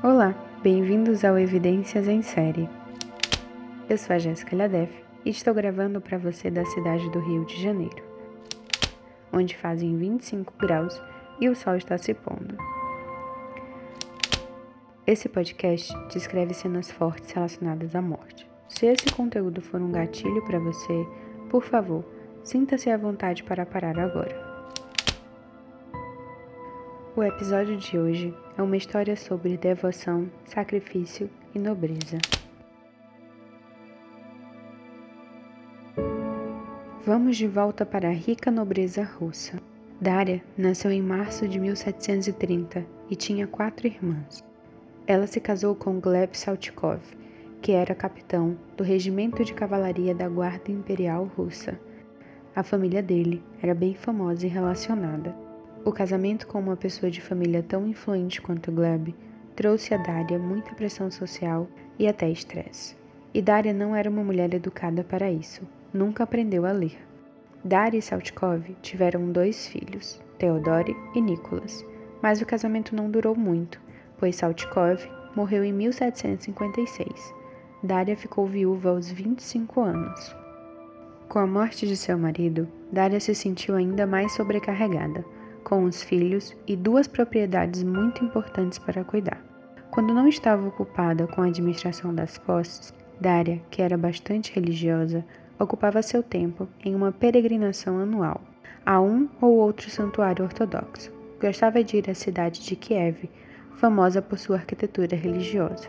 Olá, bem-vindos ao Evidências em Série. Eu sou a Jéssica Ladef e estou gravando para você da cidade do Rio de Janeiro, onde fazem 25 graus e o sol está se pondo. Esse podcast descreve cenas fortes relacionadas à morte. Se esse conteúdo for um gatilho para você, por favor, sinta-se à vontade para parar agora. O episódio de hoje é uma história sobre devoção, sacrifício e nobreza. Vamos de volta para a rica nobreza russa. Daria nasceu em março de 1730 e tinha quatro irmãs. Ela se casou com Gleb Saltykov, que era capitão do regimento de cavalaria da Guarda Imperial Russa. A família dele era bem famosa e relacionada. O casamento com uma pessoa de família tão influente quanto Gleb trouxe a Daria muita pressão social e até estresse. E Daria não era uma mulher educada para isso, nunca aprendeu a ler. Daria e Saltkov tiveram dois filhos, Theodore e Nicholas, mas o casamento não durou muito, pois Saltkov morreu em 1756. Daria ficou viúva aos 25 anos. Com a morte de seu marido, Daria se sentiu ainda mais sobrecarregada com os filhos e duas propriedades muito importantes para cuidar. Quando não estava ocupada com a administração das posses, Dária, que era bastante religiosa, ocupava seu tempo em uma peregrinação anual a um ou outro santuário ortodoxo. Gostava de ir à cidade de Kiev, famosa por sua arquitetura religiosa.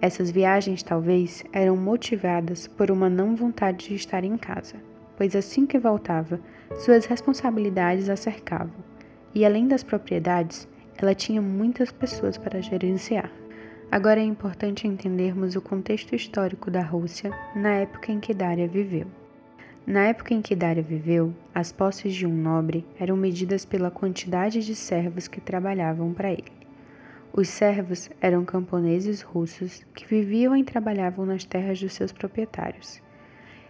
Essas viagens talvez eram motivadas por uma não vontade de estar em casa, pois assim que voltava, suas responsabilidades a cercavam e além das propriedades, ela tinha muitas pessoas para gerenciar. Agora é importante entendermos o contexto histórico da Rússia na época em que Dária viveu. Na época em que Dária viveu, as posses de um nobre eram medidas pela quantidade de servos que trabalhavam para ele. Os servos eram camponeses russos que viviam e trabalhavam nas terras dos seus proprietários.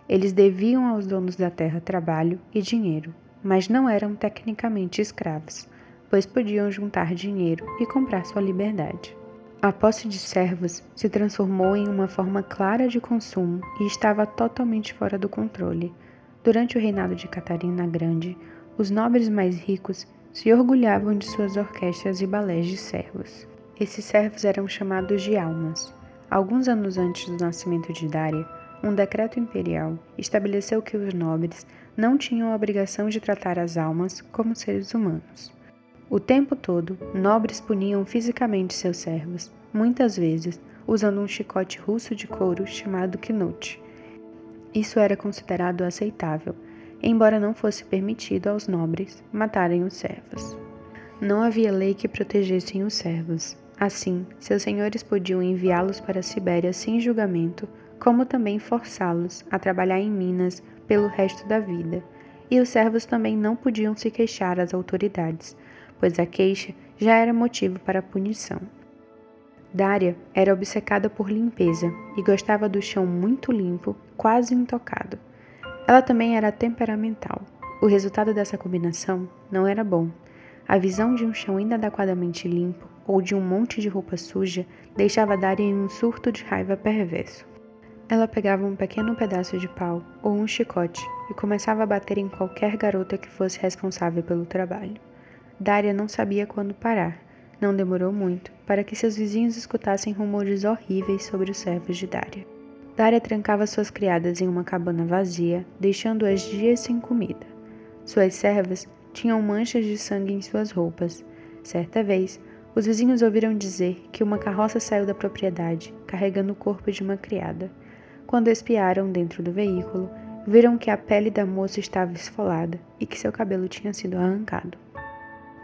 Eles deviam aos donos da terra trabalho e dinheiro, mas não eram tecnicamente escravos, pois podiam juntar dinheiro e comprar sua liberdade. A posse de servos se transformou em uma forma clara de consumo e estava totalmente fora do controle. Durante o reinado de Catarina Grande, os nobres mais ricos se orgulhavam de suas orquestras e balés de servos. Esses servos eram chamados de almas. Alguns anos antes do nascimento de Dária, um decreto imperial estabeleceu que os nobres não tinham a obrigação de tratar as almas como seres humanos. O tempo todo, nobres puniam fisicamente seus servos, muitas vezes usando um chicote russo de couro chamado knut. Isso era considerado aceitável, embora não fosse permitido aos nobres matarem os servos. Não havia lei que protegessem os servos. Assim, seus senhores podiam enviá-los para a Sibéria sem julgamento como também forçá-los a trabalhar em minas pelo resto da vida. E os servos também não podiam se queixar às autoridades, pois a queixa já era motivo para punição. Dária era obcecada por limpeza e gostava do chão muito limpo, quase intocado. Ela também era temperamental. O resultado dessa combinação não era bom. A visão de um chão inadequadamente limpo ou de um monte de roupa suja deixava Dária em um surto de raiva perverso. Ela pegava um pequeno pedaço de pau ou um chicote e começava a bater em qualquer garota que fosse responsável pelo trabalho. Dária não sabia quando parar. Não demorou muito para que seus vizinhos escutassem rumores horríveis sobre os servos de Dária. Dária trancava suas criadas em uma cabana vazia, deixando-as dias sem comida. Suas servas tinham manchas de sangue em suas roupas. Certa vez, os vizinhos ouviram dizer que uma carroça saiu da propriedade, carregando o corpo de uma criada. Quando espiaram dentro do veículo, viram que a pele da moça estava esfolada e que seu cabelo tinha sido arrancado.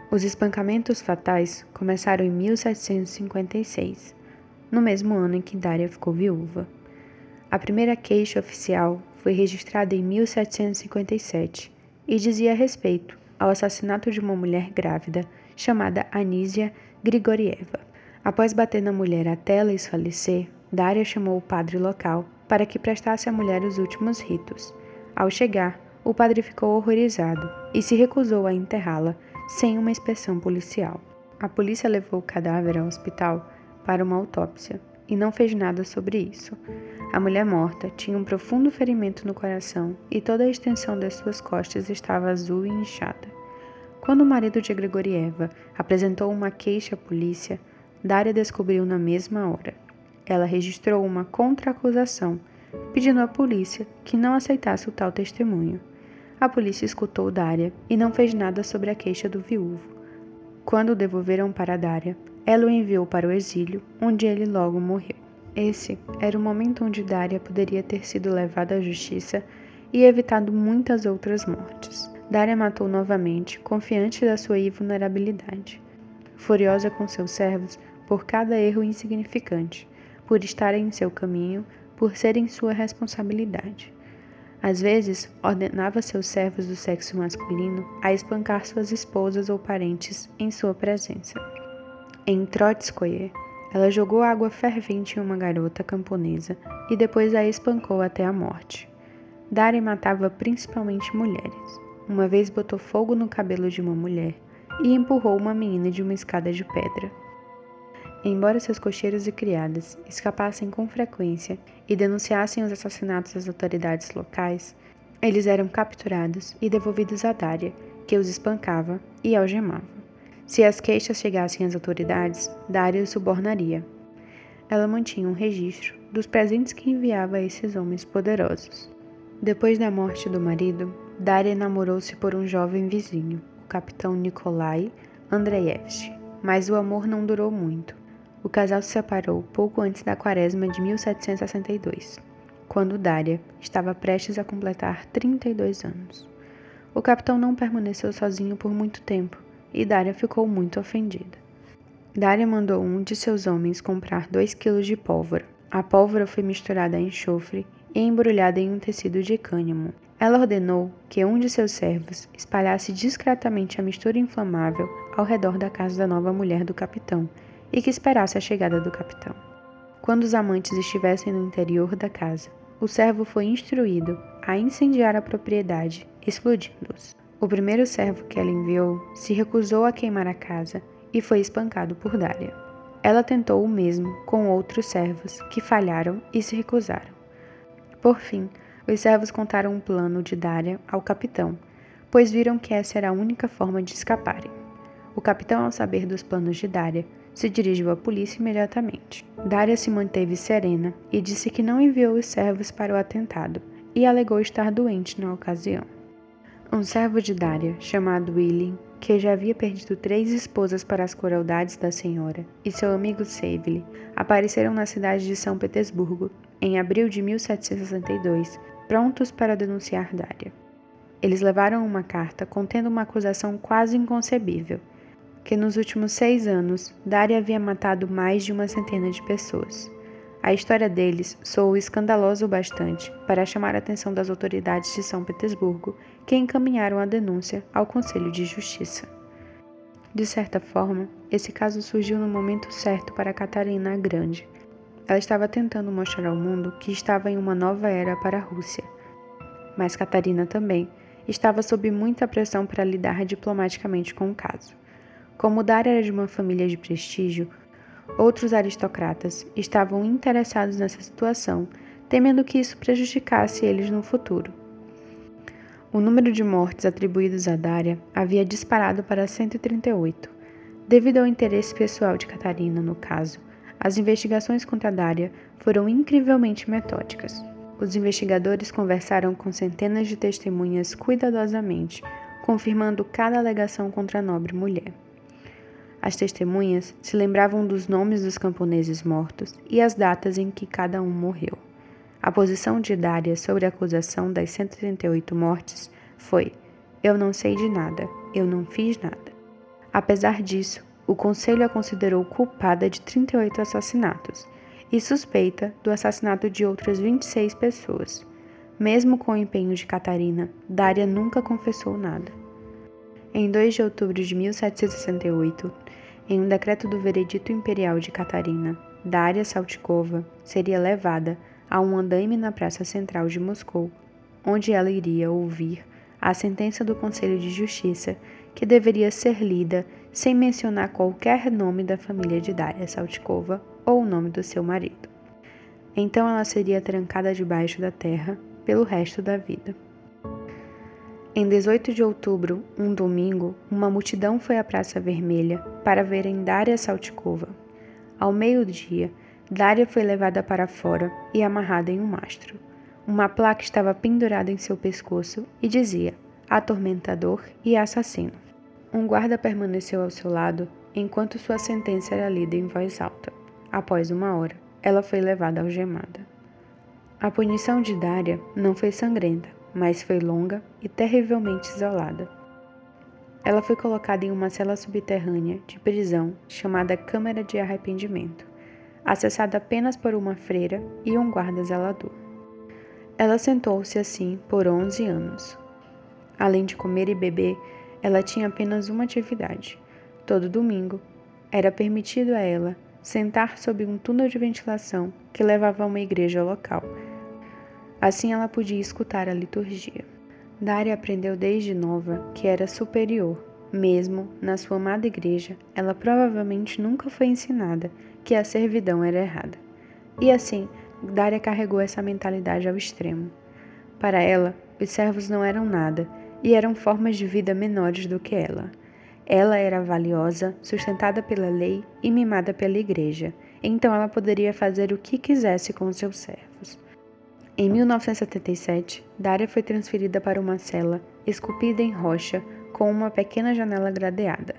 Os espancamentos fatais começaram em 1756, no mesmo ano em que Dária ficou viúva. A primeira queixa oficial foi registrada em 1757 e dizia respeito ao assassinato de uma mulher grávida chamada Anísia Grigorieva. Após bater na mulher até ela esfalecer, Dária chamou o padre local para que prestasse à mulher os últimos ritos. Ao chegar, o padre ficou horrorizado e se recusou a enterrá-la sem uma inspeção policial. A polícia levou o cadáver ao hospital, para uma autópsia e não fez nada sobre isso. A mulher morta tinha um profundo ferimento no coração e toda a extensão das suas costas estava azul e inchada. Quando o marido de Gregorieva apresentou uma queixa à polícia, Daria descobriu na mesma hora. Ela registrou uma contra-acusação, pedindo à polícia que não aceitasse o tal testemunho. A polícia escutou Daria e não fez nada sobre a queixa do viúvo. Quando o devolveram para Daria, ela o enviou para o exílio, onde ele logo morreu. Esse era o momento onde Daria poderia ter sido levada à justiça e evitado muitas outras mortes. Daria matou novamente, confiante da sua invulnerabilidade. Furiosa com seus servos por cada erro insignificante, por estarem em seu caminho, por serem sua responsabilidade. Às vezes, ordenava seus servos do sexo masculino a espancar suas esposas ou parentes em sua presença. Em Trotskoye, ela jogou água fervente em uma garota camponesa e depois a espancou até a morte. Dari matava principalmente mulheres. Uma vez botou fogo no cabelo de uma mulher e empurrou uma menina de uma escada de pedra. Embora seus cocheiros e criadas escapassem com frequência e denunciassem os assassinatos às autoridades locais, eles eram capturados e devolvidos a Dária, que os espancava e algemava. Se as queixas chegassem às autoridades, Dária os subornaria. Ela mantinha um registro dos presentes que enviava a esses homens poderosos. Depois da morte do marido, Dária namorou-se por um jovem vizinho, o capitão Nikolai Andreevski, mas o amor não durou muito. O casal se separou pouco antes da quaresma de 1762, quando Dária estava prestes a completar 32 anos. O capitão não permaneceu sozinho por muito tempo e Dária ficou muito ofendida. Dária mandou um de seus homens comprar 2 quilos de pólvora. A pólvora foi misturada a enxofre e embrulhada em um tecido de cânhamo. Ela ordenou que um de seus servos espalhasse discretamente a mistura inflamável ao redor da casa da nova mulher do capitão e que esperasse a chegada do capitão. Quando os amantes estivessem no interior da casa, o servo foi instruído a incendiar a propriedade, explodindo-os. O primeiro servo que ela enviou se recusou a queimar a casa e foi espancado por Dália. Ela tentou o mesmo com outros servos, que falharam e se recusaram. Por fim, os servos contaram um plano de Dália ao capitão, pois viram que essa era a única forma de escaparem. O capitão, ao saber dos planos de Dália, se dirigiu à polícia imediatamente. Dária se manteve serena e disse que não enviou os servos para o atentado e alegou estar doente na ocasião. Um servo de Dária, chamado William, que já havia perdido três esposas para as crueldades da senhora, e seu amigo Saville apareceram na cidade de São Petersburgo em abril de 1762, prontos para denunciar Dária. Eles levaram uma carta contendo uma acusação quase inconcebível que nos últimos seis anos Dari havia matado mais de uma centena de pessoas. A história deles soou escandalosa o bastante para chamar a atenção das autoridades de São Petersburgo, que encaminharam a denúncia ao Conselho de Justiça. De certa forma, esse caso surgiu no momento certo para Catarina a Grande. Ela estava tentando mostrar ao mundo que estava em uma nova era para a Rússia. Mas Catarina também estava sob muita pressão para lidar diplomaticamente com o caso. Como Dar era de uma família de prestígio, outros aristocratas estavam interessados nessa situação, temendo que isso prejudicasse eles no futuro. O número de mortes atribuídos a Dária havia disparado para 138. Devido ao interesse pessoal de Catarina no caso, as investigações contra Dária foram incrivelmente metódicas. Os investigadores conversaram com centenas de testemunhas cuidadosamente, confirmando cada alegação contra a nobre mulher. As testemunhas se lembravam dos nomes dos camponeses mortos e as datas em que cada um morreu. A posição de Dária sobre a acusação das 138 mortes foi: Eu não sei de nada, eu não fiz nada. Apesar disso, o conselho a considerou culpada de 38 assassinatos e suspeita do assassinato de outras 26 pessoas. Mesmo com o empenho de Catarina, Dária nunca confessou nada. Em 2 de outubro de 1768, em um decreto do Veredito Imperial de Catarina, Daria Saltikova seria levada a um andaime na praça central de Moscou, onde ela iria ouvir a sentença do Conselho de Justiça, que deveria ser lida sem mencionar qualquer nome da família de Daria Saltikova ou o nome do seu marido. Então ela seria trancada debaixo da terra pelo resto da vida. Em 18 de outubro, um domingo, uma multidão foi à Praça Vermelha para verem Daria Saltikova. Ao meio-dia, Daria foi levada para fora e amarrada em um mastro. Uma placa estava pendurada em seu pescoço e dizia: atormentador e assassino. Um guarda permaneceu ao seu lado enquanto sua sentença era lida em voz alta. Após uma hora, ela foi levada algemada. A punição de Dária não foi sangrenta, mas foi longa e terrivelmente isolada. Ela foi colocada em uma cela subterrânea de prisão chamada Câmara de Arrependimento, acessada apenas por uma freira e um guarda zelador. Ela sentou-se assim por 11 anos. Além de comer e beber, ela tinha apenas uma atividade. Todo domingo, era permitido a ela sentar sob um túnel de ventilação que levava a uma igreja local. Assim ela podia escutar a liturgia. Dária aprendeu desde nova que era superior. Mesmo na sua amada igreja, ela provavelmente nunca foi ensinada que a servidão era errada. E assim, Dária carregou essa mentalidade ao extremo. Para ela, os servos não eram nada e eram formas de vida menores do que ela. Ela era valiosa, sustentada pela lei e mimada pela igreja, então ela poderia fazer o que quisesse com seus servos. Em 1977, Daria foi transferida para uma cela esculpida em rocha com uma pequena janela gradeada.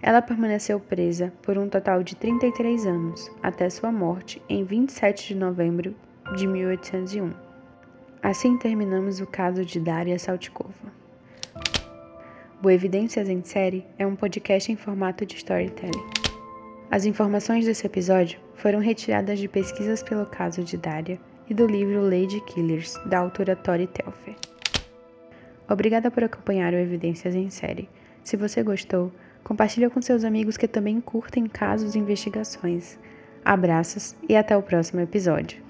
Ela permaneceu presa por um total de 33 anos, até sua morte em 27 de novembro de 1801. Assim terminamos o caso de Daria Saltikova. O Evidências em Série é um podcast em formato de storytelling. As informações desse episódio foram retiradas de pesquisas pelo caso de Daria e do livro Lady Killers, da autora Tori Telfer. Obrigada por acompanhar o Evidências em Série. Se você gostou, compartilhe com seus amigos que também curtem casos e investigações. Abraços e até o próximo episódio.